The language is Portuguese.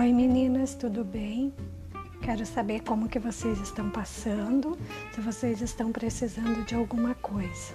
Oi meninas, tudo bem? Quero saber como que vocês estão passando, se vocês estão precisando de alguma coisa.